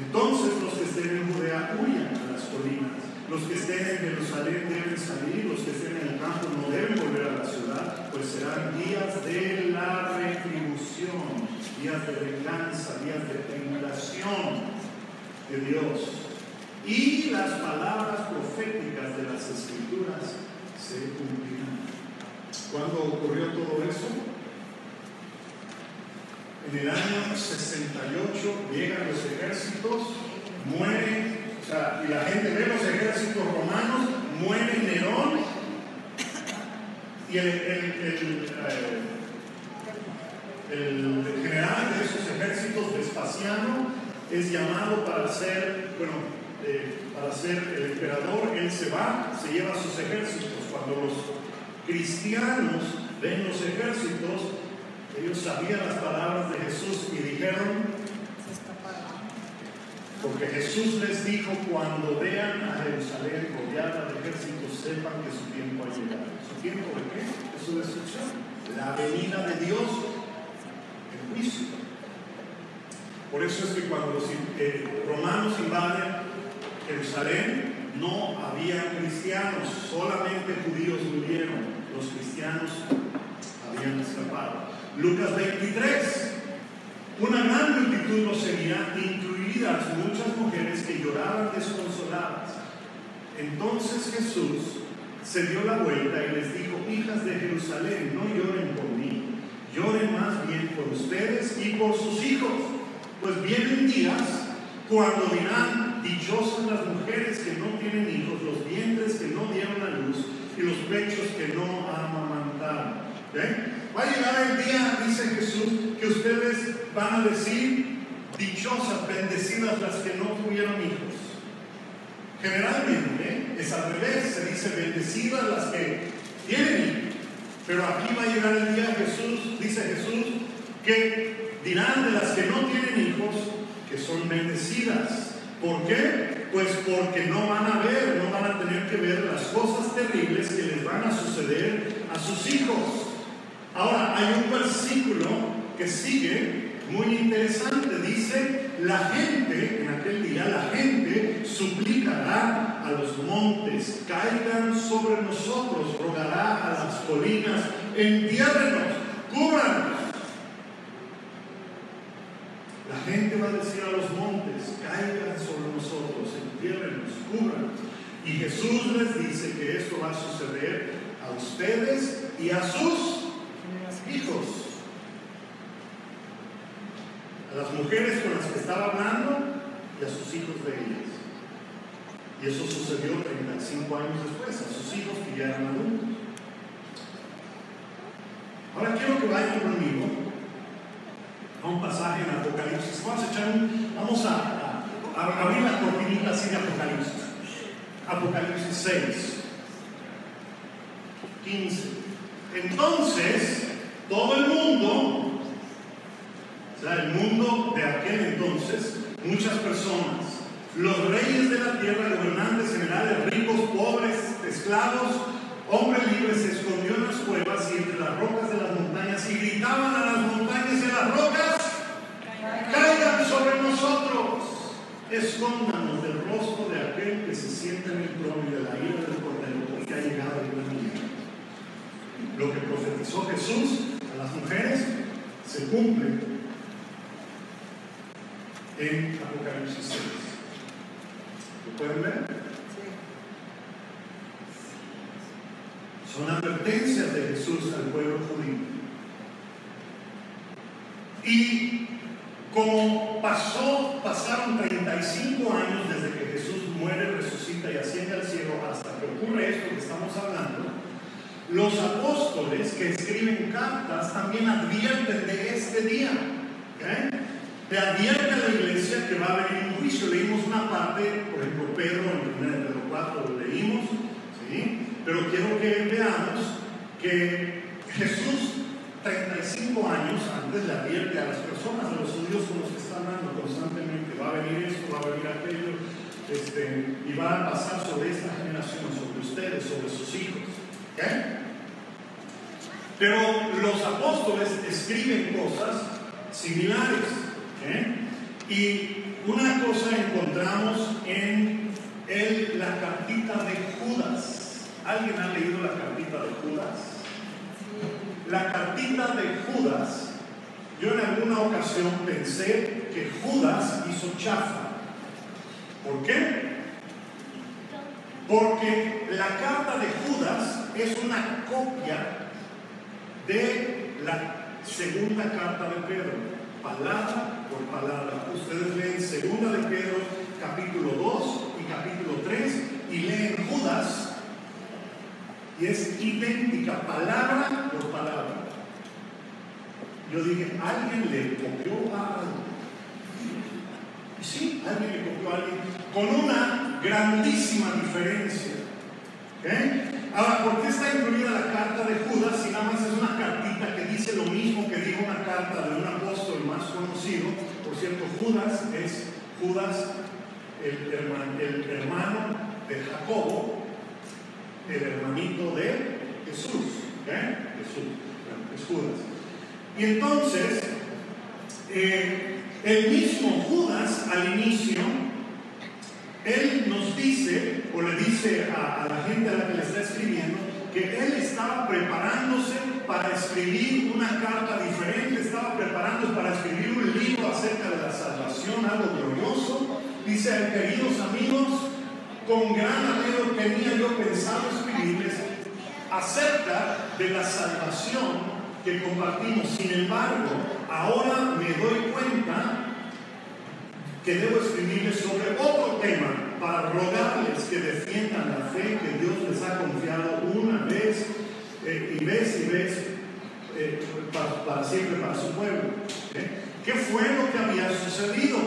Entonces los que estén en Judea huyan a las colinas. Los que estén en Jerusalén deben salir, los que estén en el campo no deben volver a la ciudad, pues serán días de la retribución, días de venganza, días de tribulación de Dios. Y las palabras proféticas de las escrituras se cumplirán. ¿Cuándo ocurrió todo eso? En el año 68 llegan los ejércitos, mueren, o sea, y la gente ve los ejércitos romanos, muere Nerón, y el, general de esos ejércitos, Vespasiano, es llamado para ser, bueno, eh, para ser el emperador, él se va, se lleva sus ejércitos. Cuando los cristianos ven los ejércitos, ellos sabían las palabras de Jesús y dijeron, porque Jesús les dijo, cuando vean a Jerusalén rodeada de ejércitos, sepan que su tiempo ha llegado. ¿Su tiempo de qué? De su destrucción. La venida de Dios en juicio. Por eso es que cuando los eh, romanos invaden Jerusalén, no había cristianos, solamente judíos murieron. Los cristianos habían escapado. Lucas 23. Una gran multitud los seguía, muchas mujeres que lloraban desconsoladas. Entonces Jesús se dio la vuelta y les dijo, hijas de Jerusalén, no lloren por mí, lloren más bien por ustedes y por sus hijos, pues vienen días cuando dirán, dichosas las mujeres que no tienen hijos, los vientres que no dieron a luz y los pechos que no amamantaron. Va a llegar el día, dice Jesús, que ustedes van a decir, dichosas, bendecidas las que no tuvieron hijos. Generalmente es al revés, se dice bendecidas las que tienen hijos. Pero aquí va a llegar el día, Jesús, dice Jesús, que dirán de las que no tienen hijos que son bendecidas. ¿Por qué? Pues porque no van a ver, no van a tener que ver las cosas terribles que les van a suceder a sus hijos. Ahora, hay un versículo que sigue muy interesante. Dice, la gente, en aquel día, la gente suplicará a los montes, caigan sobre nosotros, rogará a las colinas, entiérrenos, cúbranos. La gente va a decir a los montes, caigan sobre nosotros, entiérrenos, cúbranos. Y Jesús les dice que esto va a suceder a ustedes y a sus hijos las mujeres con las que estaba hablando y a sus hijos de ellas. Y eso sucedió 35 años después, a sus hijos que ya eran adultos. Ahora quiero que vayan conmigo a un pasaje en Apocalipsis. Vamos a, echar vamos a, a abrir la cortinita así de Apocalipsis. Apocalipsis 6, 15. Entonces, todo el mundo el mundo de aquel entonces, muchas personas, los reyes de la tierra, gobernantes generales, ricos, pobres, esclavos, hombres libres, se escondió en las cuevas y entre las rocas de las montañas y gritaban a las montañas y a las rocas, caigan sobre nosotros, escóndanos del rostro de aquel que se siente en el trono y de la ira del cordero, porque ha llegado el gran día. Lo que profetizó Jesús a las mujeres se cumple en Apocalipsis 6. ¿Lo pueden ver? Son advertencias de Jesús al pueblo judío. Y como pasó, pasaron 35 años desde que Jesús muere, resucita y asciende al cielo hasta que ocurre esto que estamos hablando, los apóstoles que escriben cartas también advierten de este día. ¿okay? Te advierte a la iglesia que va a venir un juicio. Leímos una parte, por ejemplo, Pedro, en 1 Pedro 4 lo leímos, ¿sí? pero quiero que veamos que Jesús, 35 años antes, le advierte a las personas, a los judíos con los que están hablando constantemente: va a venir esto, va a venir aquello, este, y va a pasar sobre esta generación, sobre ustedes, sobre sus hijos. Pero los apóstoles escriben cosas similares. ¿Eh? Y una cosa encontramos en el, la cartita de Judas. ¿Alguien ha leído la cartita de Judas? La cartita de Judas, yo en alguna ocasión pensé que Judas hizo chafa. ¿Por qué? Porque la carta de Judas es una copia de la segunda carta de Pedro, palabra por palabra. Ustedes leen segunda de Pedro, capítulo 2 y capítulo 3, y leen Judas, y es idéntica, palabra por palabra. Yo dije, alguien le copió a alguien. Y sí, alguien le copió a alguien con una grandísima diferencia. Ahora, ¿por qué está incluida la carta de Judas si nada más es una cartita que dice lo mismo que dijo una carta de un apóstol más conocido? Por cierto, Judas es Judas, el hermano, el hermano de Jacobo, el hermanito de Jesús. ¿eh? Jesús, es Judas. Y entonces, eh, el mismo Judas al inicio, él nos dice, o le dice a, la gente a la que le está escribiendo, que él estaba preparándose para escribir una carta diferente, estaba preparándose para escribir un libro acerca de la salvación, algo glorioso. Dice, queridos amigos, con gran anhelo tenía yo pensado escribirles acerca de la salvación que compartimos. Sin embargo, ahora me doy cuenta que debo escribirles sobre otro tema para rogarles que defiendan la fe que Dios les ha confiado una vez eh, y vez y vez eh, para, siempre para su pueblo. ¿eh? ¿Qué fue lo que había sucedido?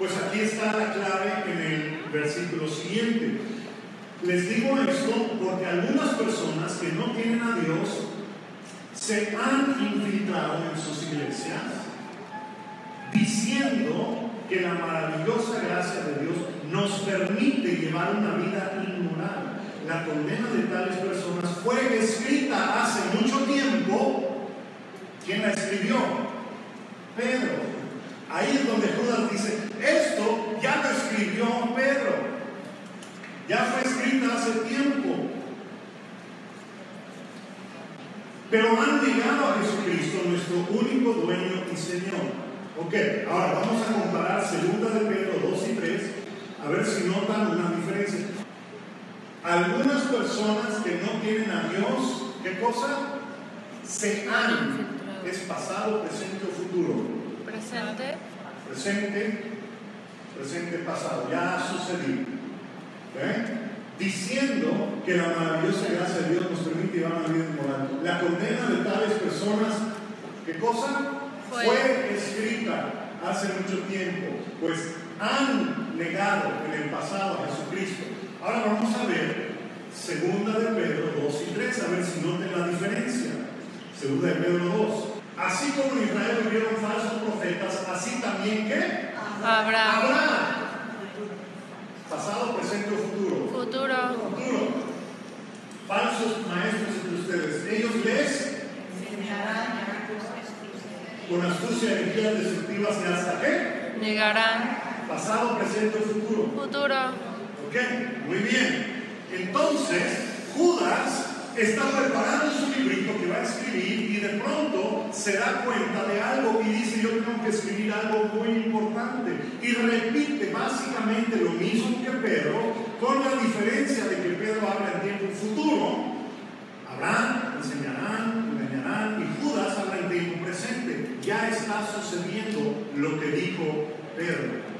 Pues aquí está la clave en el versículo siguiente. Les digo esto porque algunas personas que no tienen a Dios se han infiltrado en sus iglesias diciendo que la maravillosa gracia de Dios nos permite llevar una vida inmoral. La condena de tales personas fue escrita hace mucho tiempo. ¿Quién la escribió? Pedro. Ahí es donde Judas dice, esto ya lo escribió Pedro. Ya fue escrita hace tiempo. Pero han negado a Jesucristo, nuestro único dueño y Señor. Ok, ahora vamos a comparar segunda de Pedro 2 y 3, a ver si notan una diferencia. Algunas personas que no tienen a Dios, ¿qué cosa? Se han, es pasado, presente o futuro. Presente. Presente, presente, pasado, ya ha sucedido. ¿Eh? Diciendo que la maravillosa gracia de Dios nos permite llevar una vida moral. La condena de tales personas, ¿qué cosa? Fue. fue escrita hace mucho tiempo, pues han negado en el pasado a Jesucristo. Ahora vamos a ver segunda de Pedro 2 y 3, a ver si noten la diferencia. Segunda de Pedro 2. Así como en Israel vivieron falsos profetas, así también que Abraham. Abraham. Pasado, presente o futuro. Futuro. Futuro. Falsos maestros entre ustedes. Ellos les con astucia energías destructivas y hasta qué? Negarán. Pasado, presente o futuro. Futuro. ¿Ok? Muy bien. Entonces, Judas está preparando su librito que va a escribir y de pronto se da cuenta de algo y dice yo tengo que escribir algo muy importante. Y repite básicamente lo mismo que Pedro, con la diferencia de que Pedro habla en tiempo futuro. Habrán, enseñarán, engañarán y Judas habla en tiempo presente. Ya está sucediendo lo que dijo Pedro.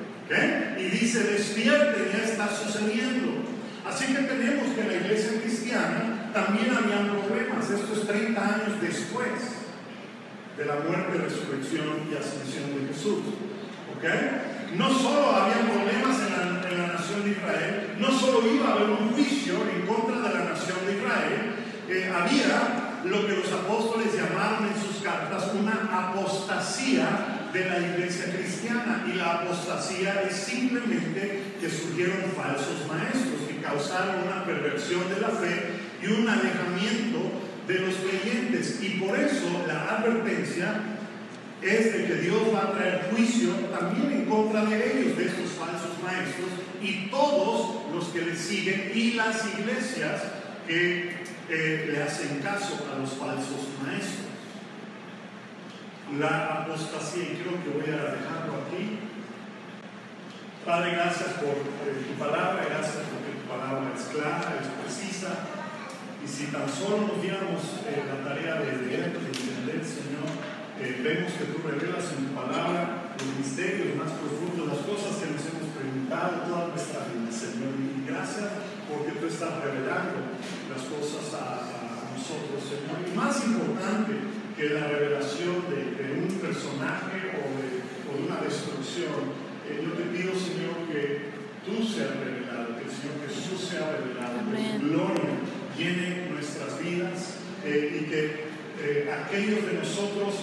Y dice, despierten, ya está sucediendo. Así que tenemos que la iglesia cristiana también habían problemas. Esto es 30 años después de la muerte, resurrección y ascensión de Jesús. ¿Ok? No solo había problemas en la, en la nación de Israel, no solo iba a haber un juicio en contra de la nación de Israel, eh, había lo que los apóstoles llamaron en sus cartas una apostasía de la iglesia cristiana. Y la apostasía es simplemente que surgieron falsos maestros que causaron una perversión de la fe y un alejamiento de los creyentes. Y por eso la advertencia es de que Dios va a traer juicio también en contra de ellos, de estos falsos maestros, y todos los que les siguen y las iglesias que eh, le hacen caso a los falsos maestros. La apostasía, y creo que voy a dejarlo aquí. Padre, gracias por eh, tu palabra, gracias porque tu palabra es clara, es precisa. Y si tan solo nos diéramos eh, la tarea de leer, de entender, Señor, eh, vemos que tú revelas en tu palabra los misterios más profundos, las cosas que nos hemos preguntado toda nuestra vida, Señor. Y gracias porque tú estás revelando las cosas a, nosotros, Señor. Y más importante que la revelación de, un personaje o de, una destrucción, eh, yo te pido, Señor, que tú seas revelado, que el Señor Jesús sea revelado, que tu gloria llene nuestras vidas eh, y que eh, aquellos de nosotros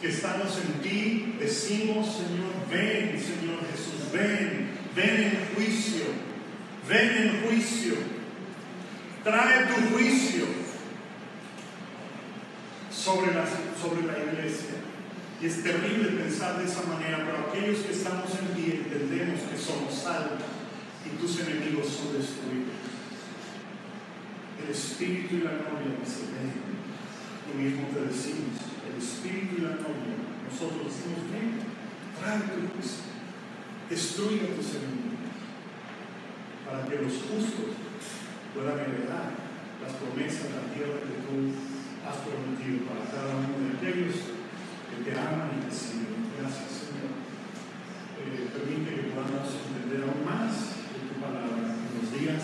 que estamos en ti decimos, Señor, ven, Señor Jesús, ven, ven en juicio, ven en juicio, trae tu juicio sobre la, sobre la iglesia. Y es terrible pensar de esa manera, pero aquellos que estamos en ti entendemos que somos salvos y tus enemigos son destruidos. El Espíritu y la novia se ven. Lo mismo te decimos, el Espíritu y la novia, nosotros decimos, ven, trae tu juicio, destruye a tus enemigos, para que los justos puedan heredar las promesas de la tierra que tú has prometido para cada uno de aquellos que te aman y te siguen. Gracias, Señor. Eh, permite que podamos entender aún más de tu palabra, en los días